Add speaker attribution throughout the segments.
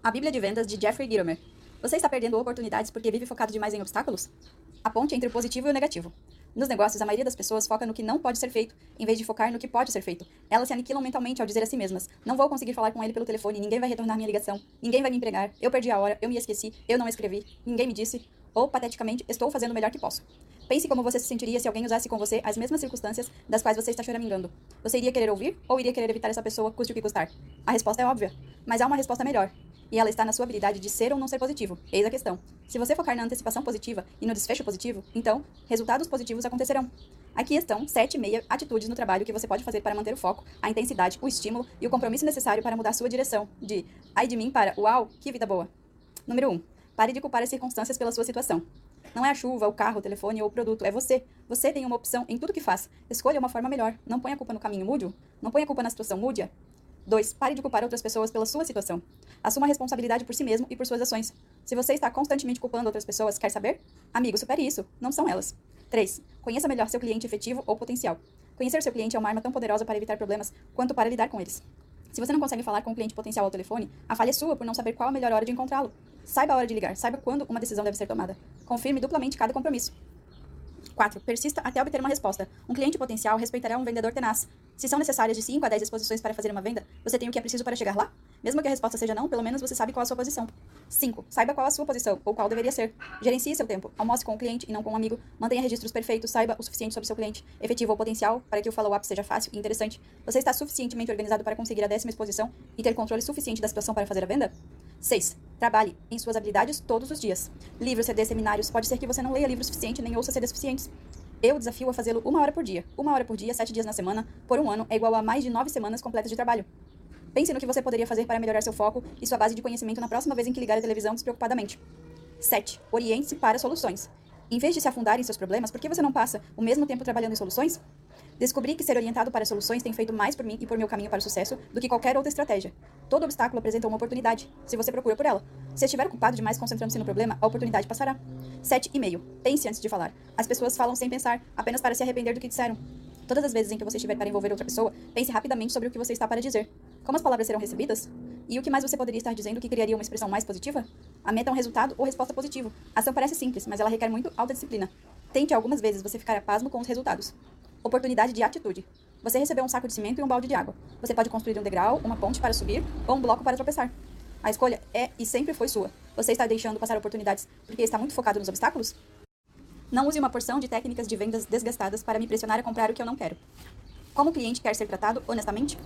Speaker 1: A Bíblia de Vendas de Jeffrey Gitomer. Você está perdendo oportunidades porque vive focado demais em obstáculos? A ponte entre o positivo e o negativo. Nos negócios, a maioria das pessoas foca no que não pode ser feito, em vez de focar no que pode ser feito. Elas se aniquilam mentalmente ao dizer a si mesmas: Não vou conseguir falar com ele pelo telefone, ninguém vai retornar minha ligação, ninguém vai me empregar, eu perdi a hora, eu me esqueci, eu não escrevi, ninguém me disse, ou, pateticamente, estou fazendo o melhor que posso. Pense como você se sentiria se alguém usasse com você as mesmas circunstâncias das quais você está choramingando. Você iria querer ouvir ou iria querer evitar essa pessoa, custe o que custar? A resposta é óbvia, mas há uma resposta melhor. E ela está na sua habilidade de ser ou não ser positivo. Eis a questão. Se você focar na antecipação positiva e no desfecho positivo, então, resultados positivos acontecerão. Aqui estão sete e meia atitudes no trabalho que você pode fazer para manter o foco, a intensidade, o estímulo e o compromisso necessário para mudar sua direção. De ai de mim para uau, que vida boa. Número 1. Um, pare de culpar as circunstâncias pela sua situação. Não é a chuva, o carro, o telefone ou o produto, é você. Você tem uma opção em tudo que faz. Escolha uma forma melhor. Não ponha a culpa no caminho, mude-o. Não ponha a culpa na situação, mude-a. 2. Pare de culpar outras pessoas pela sua situação. Assuma a responsabilidade por si mesmo e por suas ações. Se você está constantemente culpando outras pessoas, quer saber? Amigo, supere isso. Não são elas. 3. Conheça melhor seu cliente efetivo ou potencial. Conhecer seu cliente é uma arma tão poderosa para evitar problemas quanto para lidar com eles. Se você não consegue falar com o cliente potencial ao telefone, a falha é sua por não saber qual a melhor hora de encontrá-lo. Saiba a hora de ligar, saiba quando uma decisão deve ser tomada. Confirme duplamente cada compromisso. 4. Persista até obter uma resposta. Um cliente potencial respeitará um vendedor tenaz. Se são necessárias de 5 a 10 exposições para fazer uma venda, você tem o que é preciso para chegar lá? Mesmo que a resposta seja não, pelo menos você sabe qual a sua posição. 5. Saiba qual a sua posição, ou qual deveria ser. Gerencie seu tempo. Almoce com o cliente e não com um amigo. Mantenha registros perfeitos. Saiba o suficiente sobre seu cliente, efetivo ou potencial, para que o follow-up seja fácil e interessante. Você está suficientemente organizado para conseguir a décima exposição e ter controle suficiente da situação para fazer a venda? 6. Trabalhe em suas habilidades todos os dias. Livros, CDs, seminários. Pode ser que você não leia livros suficiente nem ouça CDs suficientes. Eu desafio a fazê-lo uma hora por dia. Uma hora por dia, sete dias na semana, por um ano, é igual a mais de nove semanas completas de trabalho. Pense no que você poderia fazer para melhorar seu foco e sua base de conhecimento na próxima vez em que ligar a televisão despreocupadamente. 7. Oriente-se para soluções. Em vez de se afundar em seus problemas, por que você não passa o mesmo tempo trabalhando em soluções? Descobri que ser orientado para soluções tem feito mais por mim e por meu caminho para o sucesso do que qualquer outra estratégia. Todo obstáculo apresenta uma oportunidade, se você procura por ela. Se estiver ocupado demais concentrando-se no problema, a oportunidade passará. 7 e meio. Pense antes de falar. As pessoas falam sem pensar, apenas para se arrepender do que disseram. Todas as vezes em que você estiver para envolver outra pessoa, pense rapidamente sobre o que você está para dizer. Como as palavras serão recebidas? E o que mais você poderia estar dizendo que criaria uma expressão mais positiva? A meta é um resultado ou resposta positivo. A ação parece simples, mas ela requer muito autodisciplina. Tente algumas vezes, você ficará pasmo com os resultados. Oportunidade de atitude. Você recebeu um saco de cimento e um balde de água. Você pode construir um degrau, uma ponte para subir ou um bloco para tropeçar. A escolha é e sempre foi sua. Você está deixando passar oportunidades porque está muito focado nos obstáculos? Não use uma porção de técnicas de vendas desgastadas para me pressionar a comprar o que eu não quero. Como o cliente quer ser tratado honestamente?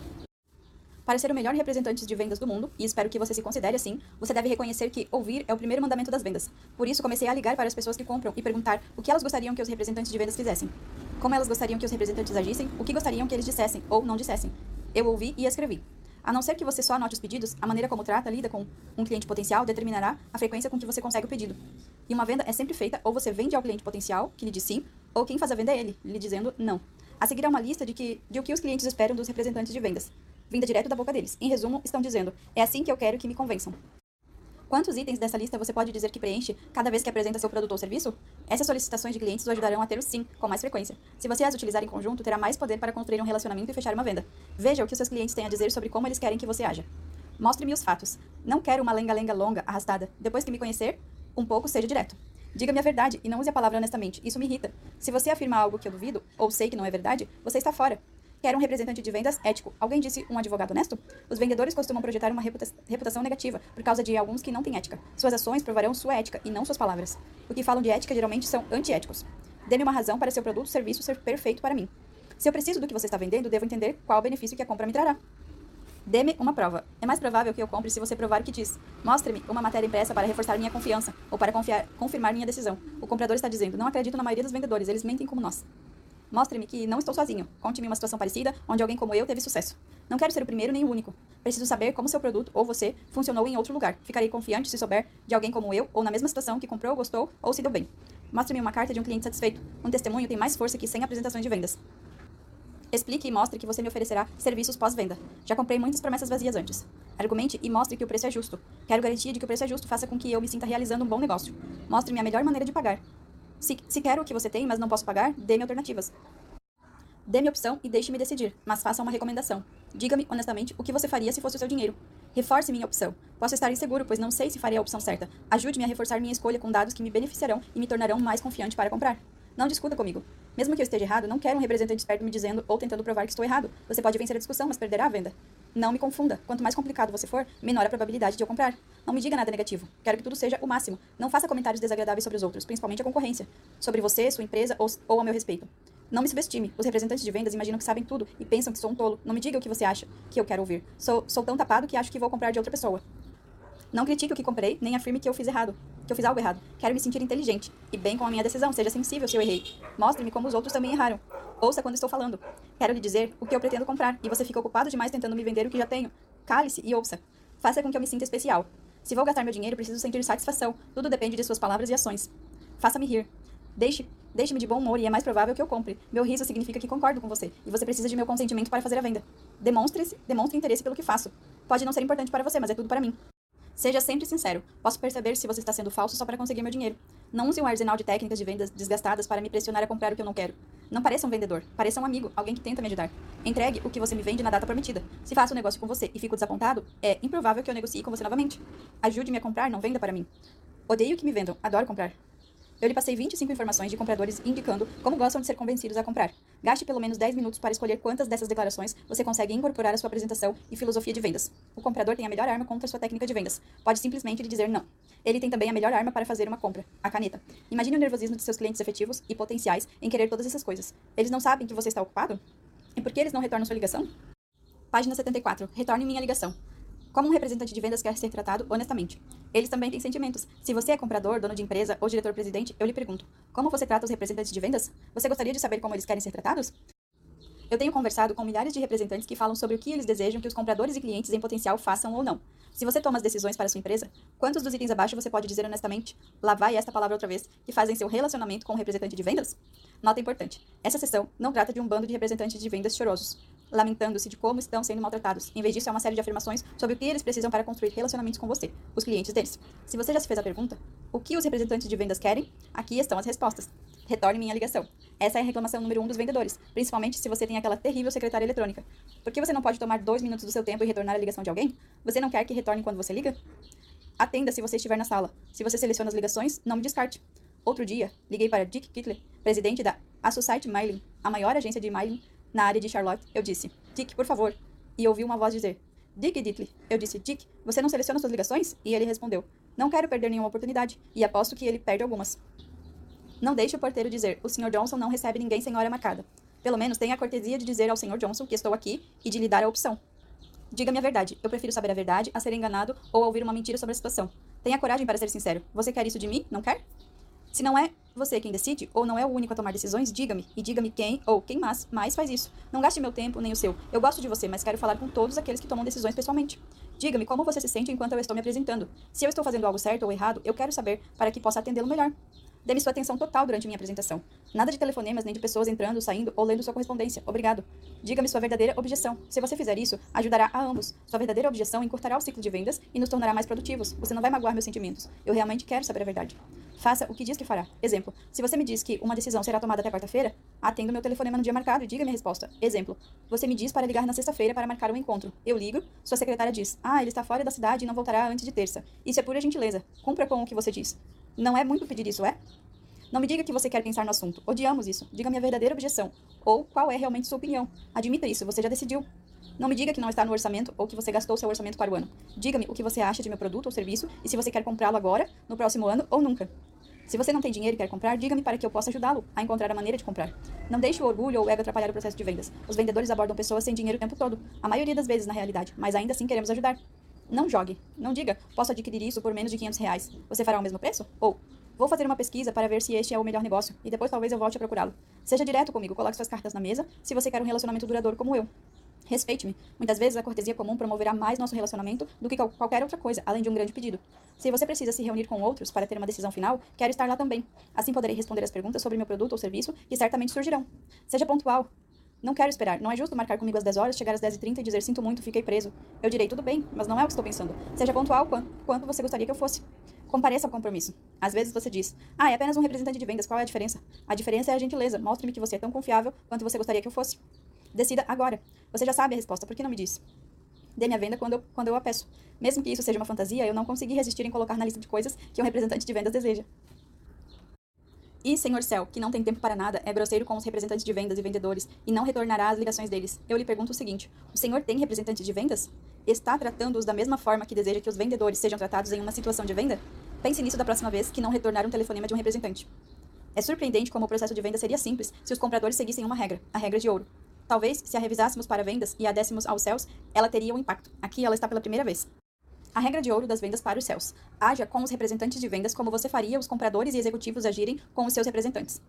Speaker 1: Para ser o melhor representante de vendas do mundo, e espero que você se considere assim, você deve reconhecer que ouvir é o primeiro mandamento das vendas. Por isso, comecei a ligar para as pessoas que compram e perguntar o que elas gostariam que os representantes de vendas fizessem. Como elas gostariam que os representantes agissem, o que gostariam que eles dissessem ou não dissessem. Eu ouvi e escrevi. A não ser que você só anote os pedidos, a maneira como trata, lida com um cliente potencial determinará a frequência com que você consegue o pedido. E uma venda é sempre feita ou você vende ao cliente potencial, que lhe diz sim, ou quem faz a venda é ele, lhe dizendo não. A seguir é uma lista de, que, de o que os clientes esperam dos representantes de vendas vinda direto da boca deles. Em resumo, estão dizendo: é assim que eu quero que me convençam. Quantos itens dessa lista você pode dizer que preenche cada vez que apresenta seu produto ou serviço? Essas solicitações de clientes o ajudarão a ter o sim com mais frequência. Se você as utilizar em conjunto, terá mais poder para construir um relacionamento e fechar uma venda. Veja o que os seus clientes têm a dizer sobre como eles querem que você haja. Mostre-me os fatos. Não quero uma lenga-lenga longa, arrastada. Depois que me conhecer, um pouco, seja direto. Diga-me a verdade e não use a palavra honestamente. Isso me irrita. Se você afirma algo que eu duvido, ou sei que não é verdade, você está fora. Quero um representante de vendas ético. Alguém disse um advogado honesto? Os vendedores costumam projetar uma reputação negativa por causa de alguns que não têm ética. Suas ações provarão sua ética e não suas palavras. O que falam de ética geralmente são antiéticos. Dê-me uma razão para seu produto ou serviço ser perfeito para mim. Se eu preciso do que você está vendendo, devo entender qual benefício que a compra me trará. Dê-me uma prova. É mais provável que eu compre se você provar o que diz. Mostre-me uma matéria impressa para reforçar minha confiança ou para confiar, confirmar minha decisão. O comprador está dizendo: Não acredito na maioria dos vendedores, eles mentem como nós. Mostre-me que não estou sozinho. Conte-me uma situação parecida onde alguém como eu teve sucesso. Não quero ser o primeiro nem o único. Preciso saber como seu produto ou você funcionou em outro lugar. Ficarei confiante se souber de alguém como eu ou na mesma situação que comprou, gostou ou se deu bem. Mostre-me uma carta de um cliente satisfeito. Um testemunho tem mais força que 100 apresentações de vendas. Explique e mostre que você me oferecerá serviços pós-venda. Já comprei muitas promessas vazias antes. Argumente e mostre que o preço é justo. Quero garantia de que o preço é justo faça com que eu me sinta realizando um bom negócio. Mostre-me a melhor maneira de pagar. Se, se quero o que você tem, mas não posso pagar, dê-me alternativas. Dê-me opção e deixe-me decidir, mas faça uma recomendação. Diga-me honestamente o que você faria se fosse o seu dinheiro. Reforce minha opção. Posso estar inseguro, pois não sei se farei a opção certa. Ajude-me a reforçar minha escolha com dados que me beneficiarão e me tornarão mais confiante para comprar. Não discuta comigo. Mesmo que eu esteja errado, não quero um representante esperto me dizendo ou tentando provar que estou errado. Você pode vencer a discussão, mas perderá a venda. Não me confunda. Quanto mais complicado você for, menor a probabilidade de eu comprar. Não me diga nada negativo. Quero que tudo seja o máximo. Não faça comentários desagradáveis sobre os outros, principalmente a concorrência. Sobre você, sua empresa ou, ou a meu respeito. Não me subestime. Os representantes de vendas imaginam que sabem tudo e pensam que sou um tolo. Não me diga o que você acha que eu quero ouvir. Sou, sou tão tapado que acho que vou comprar de outra pessoa. Não critique o que comprei, nem afirme que eu fiz errado, que eu fiz algo errado. Quero me sentir inteligente e bem com a minha decisão. Seja sensível se eu errei. Mostre-me como os outros também erraram. Ouça quando estou falando. Quero lhe dizer o que eu pretendo comprar e você fica ocupado demais tentando me vender o que já tenho. Cale-se e ouça. Faça com que eu me sinta especial. Se vou gastar meu dinheiro, preciso sentir satisfação. Tudo depende de suas palavras e ações. Faça-me rir. Deixe, deixe-me de bom humor e é mais provável que eu compre. Meu riso significa que concordo com você e você precisa de meu consentimento para fazer a venda. Demonstre, demonstre interesse pelo que faço. Pode não ser importante para você, mas é tudo para mim. Seja sempre sincero. Posso perceber se você está sendo falso só para conseguir meu dinheiro. Não use um arsenal de técnicas de vendas desgastadas para me pressionar a comprar o que eu não quero. Não pareça um vendedor, pareça um amigo, alguém que tenta me ajudar. Entregue o que você me vende na data prometida. Se faço um negócio com você e fico desapontado, é improvável que eu negocie com você novamente. Ajude-me a comprar, não venda para mim. Odeio que me vendam, adoro comprar. Eu lhe passei 25 informações de compradores indicando como gostam de ser convencidos a comprar. Gaste pelo menos 10 minutos para escolher quantas dessas declarações você consegue incorporar à sua apresentação e filosofia de vendas. O comprador tem a melhor arma contra sua técnica de vendas. Pode simplesmente lhe dizer não. Ele tem também a melhor arma para fazer uma compra, a caneta. Imagine o nervosismo de seus clientes efetivos e potenciais em querer todas essas coisas. Eles não sabem que você está ocupado? E por que eles não retornam sua ligação? Página 74. Retorne minha ligação. Como um representante de vendas quer ser tratado honestamente? Eles também têm sentimentos. Se você é comprador, dono de empresa ou diretor-presidente, eu lhe pergunto: como você trata os representantes de vendas? Você gostaria de saber como eles querem ser tratados? Eu tenho conversado com milhares de representantes que falam sobre o que eles desejam que os compradores e clientes em potencial façam ou não. Se você toma as decisões para sua empresa, quantos dos itens abaixo você pode dizer honestamente, lá vai esta palavra outra vez, que fazem seu relacionamento com o representante de vendas? Nota importante: essa sessão não trata de um bando de representantes de vendas chorosos lamentando-se de como estão sendo maltratados. Em vez disso, é uma série de afirmações sobre o que eles precisam para construir relacionamentos com você, os clientes deles. Se você já se fez a pergunta, o que os representantes de vendas querem? Aqui estão as respostas. Retorne minha ligação. Essa é a reclamação número um dos vendedores, principalmente se você tem aquela terrível secretária eletrônica. Por que você não pode tomar dois minutos do seu tempo e retornar a ligação de alguém? Você não quer que retorne quando você liga? Atenda se você estiver na sala. Se você seleciona as ligações, não me descarte. Outro dia, liguei para Dick Kittler, presidente da Associate Mailing, a maior agência de mailing na área de Charlotte, eu disse, Dick, por favor. E ouvi uma voz dizer, Dick Ditley. Eu disse, Dick, você não seleciona suas ligações? E ele respondeu, não quero perder nenhuma oportunidade. E aposto que ele perde algumas. Não deixe o porteiro dizer, o Sr. Johnson não recebe ninguém sem hora marcada. Pelo menos tenha a cortesia de dizer ao Sr. Johnson que estou aqui e de lhe dar a opção. Diga-me a verdade. Eu prefiro saber a verdade a ser enganado ou a ouvir uma mentira sobre a situação. Tenha coragem para ser sincero. Você quer isso de mim? Não quer? Se não é você quem decide, ou não é o único a tomar decisões, diga-me. E diga-me quem ou quem mais, mais faz isso. Não gaste meu tempo nem o seu. Eu gosto de você, mas quero falar com todos aqueles que tomam decisões pessoalmente. Diga-me como você se sente enquanto eu estou me apresentando. Se eu estou fazendo algo certo ou errado, eu quero saber para que possa atendê-lo melhor. Dê-me sua atenção total durante minha apresentação. Nada de telefonemas nem de pessoas entrando, saindo ou lendo sua correspondência. Obrigado. Diga-me sua verdadeira objeção. Se você fizer isso, ajudará a ambos. Sua verdadeira objeção encurtará o ciclo de vendas e nos tornará mais produtivos. Você não vai magoar meus sentimentos. Eu realmente quero saber a verdade. Faça o que diz que fará. Exemplo: se você me diz que uma decisão será tomada até quarta-feira, atenda meu telefonema no dia marcado e diga minha resposta. Exemplo: você me diz para ligar na sexta-feira para marcar um encontro. Eu ligo, sua secretária diz: ah, ele está fora da cidade e não voltará antes de terça. Isso é pura gentileza. Cumpra com o que você diz. Não é muito pedir isso, é? Não me diga que você quer pensar no assunto. Odiamos isso. Diga-me a verdadeira objeção. Ou qual é realmente sua opinião. Admita isso, você já decidiu. Não me diga que não está no orçamento ou que você gastou seu orçamento para o ano. Diga-me o que você acha de meu produto ou serviço e se você quer comprá-lo agora, no próximo ano ou nunca. Se você não tem dinheiro e quer comprar, diga-me para que eu possa ajudá-lo a encontrar a maneira de comprar. Não deixe o orgulho ou o ego atrapalhar o processo de vendas. Os vendedores abordam pessoas sem dinheiro o tempo todo, a maioria das vezes na realidade, mas ainda assim queremos ajudar. Não jogue. Não diga, posso adquirir isso por menos de 500 reais. Você fará o mesmo preço? Ou, Vou fazer uma pesquisa para ver se este é o melhor negócio e depois talvez eu volte a procurá-lo. Seja direto comigo, coloque suas cartas na mesa se você quer um relacionamento duradouro como eu. Respeite-me. Muitas vezes a cortesia comum promoverá mais nosso relacionamento do que qualquer outra coisa, além de um grande pedido. Se você precisa se reunir com outros para ter uma decisão final, quero estar lá também. Assim poderei responder as perguntas sobre meu produto ou serviço que certamente surgirão. Seja pontual. Não quero esperar. Não é justo marcar comigo às 10 horas, chegar às 10h30 e dizer sinto muito, fiquei preso. Eu direi tudo bem, mas não é o que estou pensando. Seja pontual quanto, quanto você gostaria que eu fosse. Compareça ao compromisso. Às vezes você diz, ah, é apenas um representante de vendas, qual é a diferença? A diferença é a gentileza. Mostre-me que você é tão confiável quanto você gostaria que eu fosse. Decida agora. Você já sabe a resposta, por que não me diz? Dê-me a venda quando eu, quando eu a peço. Mesmo que isso seja uma fantasia, eu não consegui resistir em colocar na lista de coisas que um representante de vendas deseja. E, senhor céu, que não tem tempo para nada, é grosseiro com os representantes de vendas e vendedores e não retornará às ligações deles. Eu lhe pergunto o seguinte: o senhor tem representantes de vendas? Está tratando-os da mesma forma que deseja que os vendedores sejam tratados em uma situação de venda? Pense nisso da próxima vez que não retornar um telefonema de um representante. É surpreendente como o processo de venda seria simples se os compradores seguissem uma regra, a regra de ouro. Talvez, se a revisássemos para vendas e a dessemos aos céus, ela teria um impacto. Aqui ela está pela primeira vez. A regra de ouro das vendas para os céus. Haja com os representantes de vendas como você faria os compradores e executivos agirem com os seus representantes.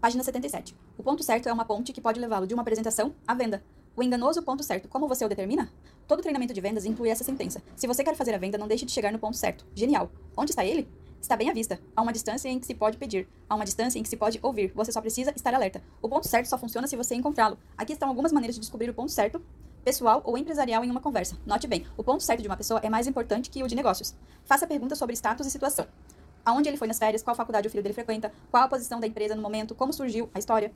Speaker 1: Página 77. O ponto certo é uma ponte que pode levá-lo de uma apresentação à venda. O enganoso ponto certo, como você o determina? Todo treinamento de vendas inclui essa sentença. Se você quer fazer a venda, não deixe de chegar no ponto certo. Genial. Onde está ele? Está bem à vista. Há uma distância em que se pode pedir. Há uma distância em que se pode ouvir. Você só precisa estar alerta. O ponto certo só funciona se você encontrá-lo. Aqui estão algumas maneiras de descobrir o ponto certo pessoal ou empresarial em uma conversa. Note bem, o ponto certo de uma pessoa é mais importante que o de negócios. Faça perguntas sobre status e situação. Aonde ele foi nas férias, qual faculdade o filho dele frequenta, qual a posição da empresa no momento, como surgiu a história.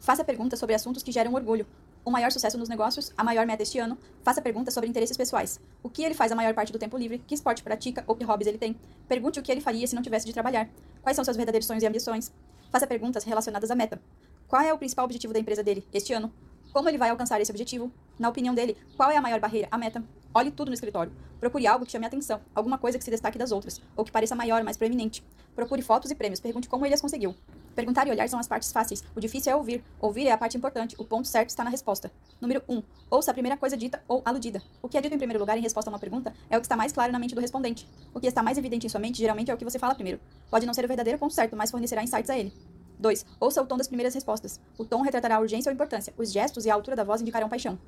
Speaker 1: Faça perguntas sobre assuntos que geram orgulho. O maior sucesso nos negócios, a maior meta este ano. Faça perguntas sobre interesses pessoais. O que ele faz a maior parte do tempo livre, que esporte pratica ou que hobbies ele tem. Pergunte o que ele faria se não tivesse de trabalhar. Quais são seus verdadeiros sonhos e ambições. Faça perguntas relacionadas à meta. Qual é o principal objetivo da empresa dele este ano? Como ele vai alcançar esse objetivo? Na opinião dele, qual é a maior barreira? A meta. Olhe tudo no escritório. Procure algo que chame a atenção, alguma coisa que se destaque das outras, ou que pareça maior, mais proeminente. Procure fotos e prêmios, pergunte como ele as conseguiu. Perguntar e olhar são as partes fáceis. O difícil é ouvir. Ouvir é a parte importante. O ponto certo está na resposta. Número 1. Um, ouça a primeira coisa dita ou aludida. O que é dito em primeiro lugar em resposta a uma pergunta é o que está mais claro na mente do respondente. O que está mais evidente em sua mente geralmente é o que você fala primeiro. Pode não ser o verdadeiro ponto certo, mas fornecerá insights a ele. 2. Ouça o tom das primeiras respostas. O tom retratará a urgência ou importância. Os gestos e a altura da voz indicarão paixão.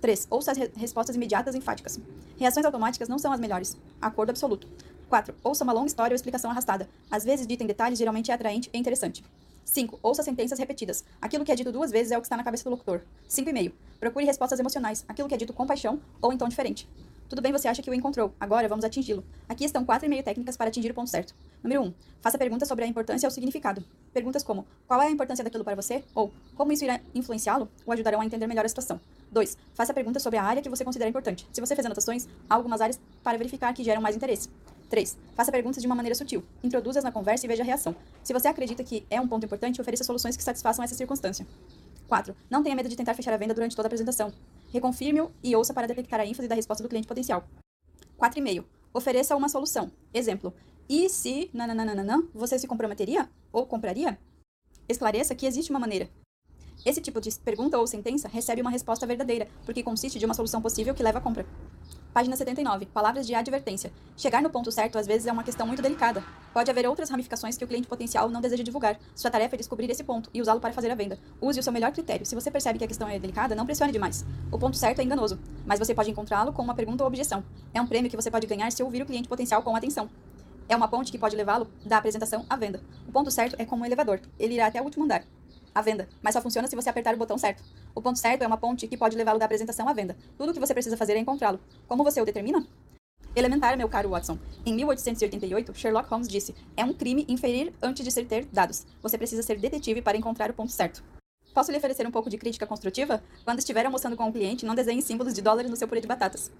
Speaker 1: 3. Ouça as re respostas imediatas enfáticas. Reações automáticas não são as melhores. Acordo absoluto. 4. Ouça uma longa história ou explicação arrastada. Às vezes, dita em detalhes, geralmente é atraente e interessante. 5. Ouça sentenças repetidas. Aquilo que é dito duas vezes é o que está na cabeça do locutor. 5,5. Procure respostas emocionais. Aquilo que é dito com paixão ou em tom diferente. Tudo bem, você acha que o encontrou. Agora vamos atingi-lo. Aqui estão quatro e meio técnicas para atingir o ponto certo. Número 1. Um, faça perguntas sobre a importância ou significado. Perguntas como: qual é a importância daquilo para você? Ou como isso irá influenciá-lo ou ajudarão a entender melhor a situação. 2. Faça perguntas sobre a área que você considera importante. Se você fez anotações, há algumas áreas para verificar que geram mais interesse. 3. Faça perguntas de uma maneira sutil. Introduza-as na conversa e veja a reação. Se você acredita que é um ponto importante, ofereça soluções que satisfaçam essa circunstância. 4. Não tenha medo de tentar fechar a venda durante toda a apresentação. Reconfirme-o e ouça para detectar a ênfase da resposta do cliente potencial. 4,5. Ofereça uma solução. Exemplo. E se nananana, você se comprometeria ou compraria? Esclareça que existe uma maneira. Esse tipo de pergunta ou sentença recebe uma resposta verdadeira, porque consiste de uma solução possível que leva à compra. Página 79. Palavras de advertência. Chegar no ponto certo às vezes é uma questão muito delicada. Pode haver outras ramificações que o cliente potencial não deseja divulgar. Sua tarefa é descobrir esse ponto e usá-lo para fazer a venda. Use o seu melhor critério. Se você percebe que a questão é delicada, não pressione demais. O ponto certo é enganoso, mas você pode encontrá-lo com uma pergunta ou objeção. É um prêmio que você pode ganhar se ouvir o cliente potencial com atenção. É uma ponte que pode levá-lo da apresentação à venda. O ponto certo é como um elevador. Ele irá até o último andar à venda, mas só funciona se você apertar o botão certo. O ponto certo é uma ponte que pode levá-lo da apresentação à venda. Tudo o que você precisa fazer é encontrá-lo. Como você o determina? Elementar, meu caro Watson. Em 1888, Sherlock Holmes disse: é um crime inferir antes de ser ter dados. Você precisa ser detetive para encontrar o ponto certo. Posso lhe oferecer um pouco de crítica construtiva? Quando estiver almoçando com um cliente, não desenhe símbolos de dólares no seu purê de batatas.